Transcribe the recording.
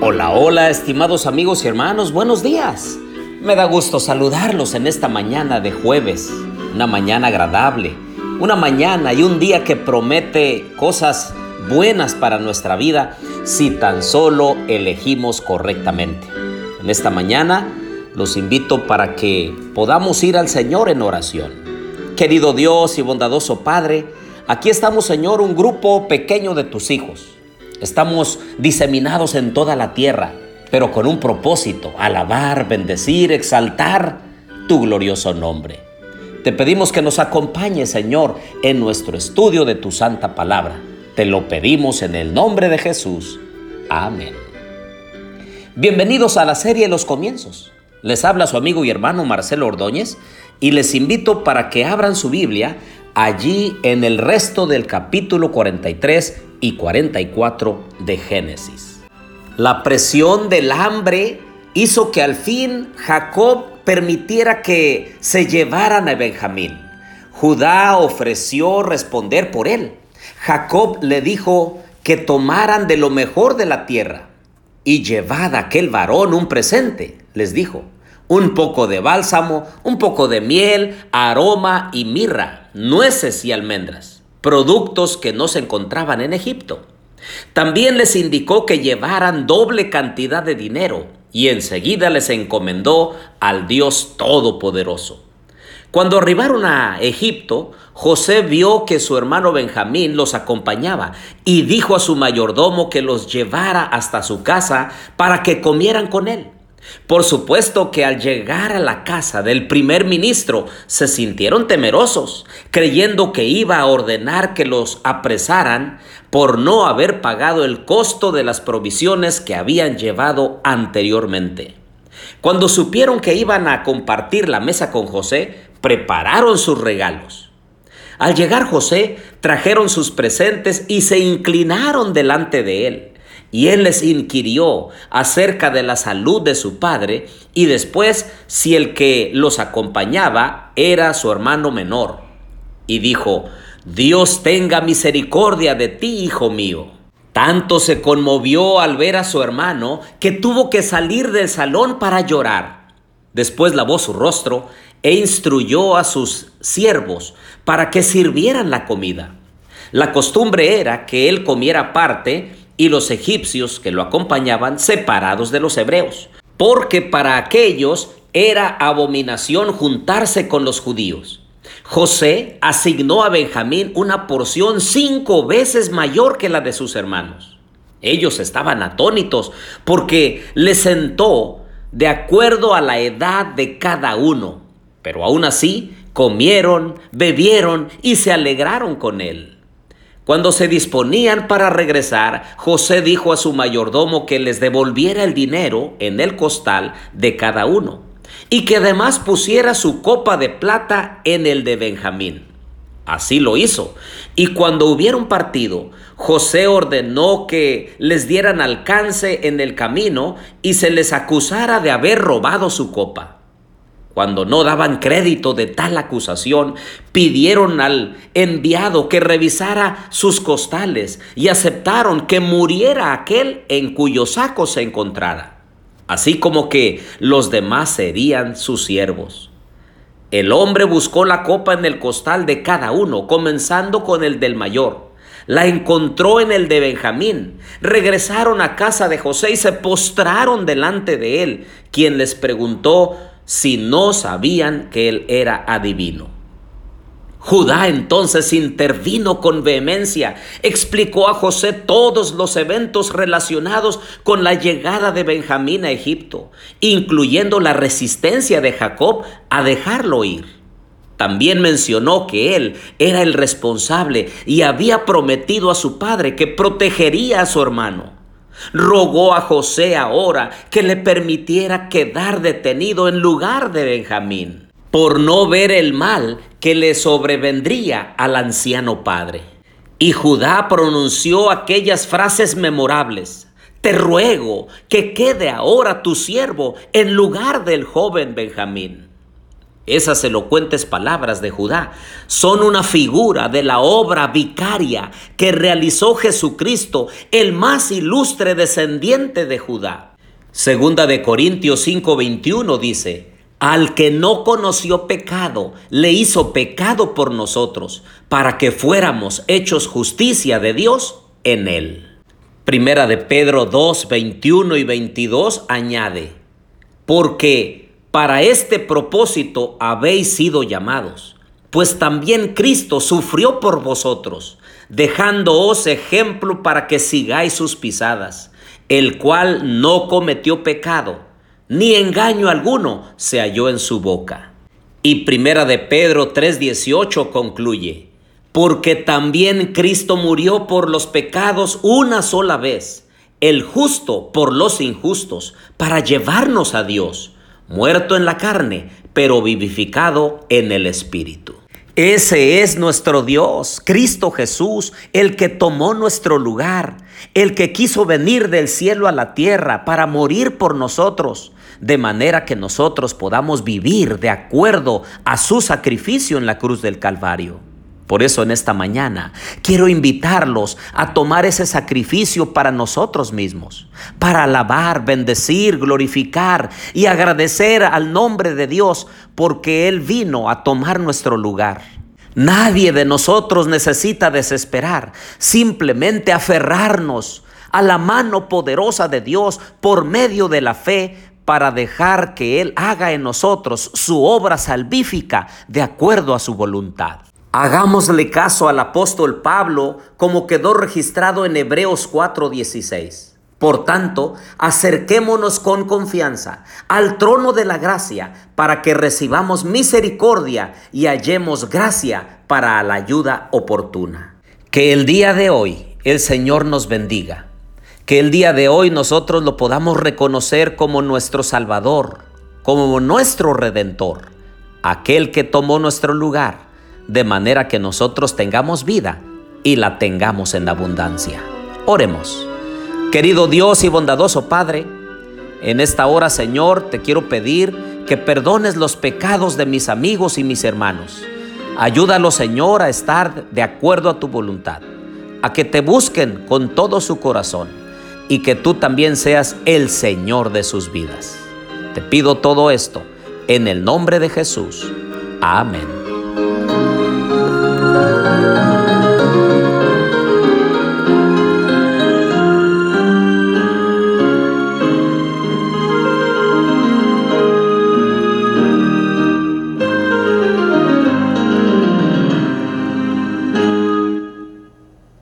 Hola, hola, estimados amigos y hermanos, buenos días. Me da gusto saludarlos en esta mañana de jueves, una mañana agradable, una mañana y un día que promete cosas buenas para nuestra vida si tan solo elegimos correctamente. En esta mañana los invito para que podamos ir al Señor en oración. Querido Dios y bondadoso Padre, aquí estamos Señor, un grupo pequeño de tus hijos Estamos diseminados en toda la tierra, pero con un propósito, alabar, bendecir, exaltar tu glorioso nombre. Te pedimos que nos acompañes, Señor, en nuestro estudio de tu santa palabra. Te lo pedimos en el nombre de Jesús. Amén. Bienvenidos a la serie Los Comienzos. Les habla su amigo y hermano Marcelo Ordóñez y les invito para que abran su Biblia allí en el resto del capítulo 43 y 44 de Génesis. La presión del hambre hizo que al fin Jacob permitiera que se llevaran a Benjamín. Judá ofreció responder por él. Jacob le dijo que tomaran de lo mejor de la tierra y llevad a aquel varón un presente, les dijo, un poco de bálsamo, un poco de miel, aroma y mirra, nueces y almendras productos que no se encontraban en Egipto. También les indicó que llevaran doble cantidad de dinero y enseguida les encomendó al Dios Todopoderoso. Cuando arribaron a Egipto, José vio que su hermano Benjamín los acompañaba y dijo a su mayordomo que los llevara hasta su casa para que comieran con él. Por supuesto que al llegar a la casa del primer ministro se sintieron temerosos, creyendo que iba a ordenar que los apresaran por no haber pagado el costo de las provisiones que habían llevado anteriormente. Cuando supieron que iban a compartir la mesa con José, prepararon sus regalos. Al llegar José, trajeron sus presentes y se inclinaron delante de él. Y él les inquirió acerca de la salud de su padre y después si el que los acompañaba era su hermano menor. Y dijo, Dios tenga misericordia de ti, hijo mío. Tanto se conmovió al ver a su hermano que tuvo que salir del salón para llorar. Después lavó su rostro e instruyó a sus siervos para que sirvieran la comida. La costumbre era que él comiera aparte y los egipcios que lo acompañaban separados de los hebreos, porque para aquellos era abominación juntarse con los judíos. José asignó a Benjamín una porción cinco veces mayor que la de sus hermanos. Ellos estaban atónitos porque le sentó de acuerdo a la edad de cada uno, pero aún así comieron, bebieron y se alegraron con él. Cuando se disponían para regresar, José dijo a su mayordomo que les devolviera el dinero en el costal de cada uno y que además pusiera su copa de plata en el de Benjamín. Así lo hizo. Y cuando hubieron partido, José ordenó que les dieran alcance en el camino y se les acusara de haber robado su copa. Cuando no daban crédito de tal acusación, pidieron al enviado que revisara sus costales y aceptaron que muriera aquel en cuyo saco se encontrara, así como que los demás serían sus siervos. El hombre buscó la copa en el costal de cada uno, comenzando con el del mayor. La encontró en el de Benjamín. Regresaron a casa de José y se postraron delante de él, quien les preguntó, si no sabían que él era adivino. Judá entonces intervino con vehemencia, explicó a José todos los eventos relacionados con la llegada de Benjamín a Egipto, incluyendo la resistencia de Jacob a dejarlo ir. También mencionó que él era el responsable y había prometido a su padre que protegería a su hermano. Rogó a José ahora que le permitiera quedar detenido en lugar de Benjamín, por no ver el mal que le sobrevendría al anciano padre. Y Judá pronunció aquellas frases memorables. Te ruego que quede ahora tu siervo en lugar del joven Benjamín. Esas elocuentes palabras de Judá son una figura de la obra vicaria que realizó Jesucristo, el más ilustre descendiente de Judá. Segunda de Corintios 5:21 dice, al que no conoció pecado, le hizo pecado por nosotros, para que fuéramos hechos justicia de Dios en él. Primera de Pedro 2, 21 y 22 añade, porque para este propósito habéis sido llamados, pues también Cristo sufrió por vosotros, dejándoos ejemplo para que sigáis sus pisadas, el cual no cometió pecado, ni engaño alguno se halló en su boca. Y primera de Pedro 3:18 concluye, porque también Cristo murió por los pecados una sola vez, el justo por los injustos, para llevarnos a Dios, muerto en la carne, pero vivificado en el Espíritu. Ese es nuestro Dios, Cristo Jesús, el que tomó nuestro lugar, el que quiso venir del cielo a la tierra para morir por nosotros, de manera que nosotros podamos vivir de acuerdo a su sacrificio en la cruz del Calvario. Por eso en esta mañana quiero invitarlos a tomar ese sacrificio para nosotros mismos, para alabar, bendecir, glorificar y agradecer al nombre de Dios porque Él vino a tomar nuestro lugar. Nadie de nosotros necesita desesperar, simplemente aferrarnos a la mano poderosa de Dios por medio de la fe para dejar que Él haga en nosotros su obra salvífica de acuerdo a su voluntad. Hagámosle caso al apóstol Pablo como quedó registrado en Hebreos 4:16. Por tanto, acerquémonos con confianza al trono de la gracia para que recibamos misericordia y hallemos gracia para la ayuda oportuna. Que el día de hoy el Señor nos bendiga. Que el día de hoy nosotros lo podamos reconocer como nuestro Salvador, como nuestro Redentor, aquel que tomó nuestro lugar de manera que nosotros tengamos vida y la tengamos en abundancia. Oremos. Querido Dios y bondadoso Padre, en esta hora, Señor, te quiero pedir que perdones los pecados de mis amigos y mis hermanos. Ayúdalos, Señor, a estar de acuerdo a tu voluntad, a que te busquen con todo su corazón y que tú también seas el Señor de sus vidas. Te pido todo esto en el nombre de Jesús. Amén. Thank you.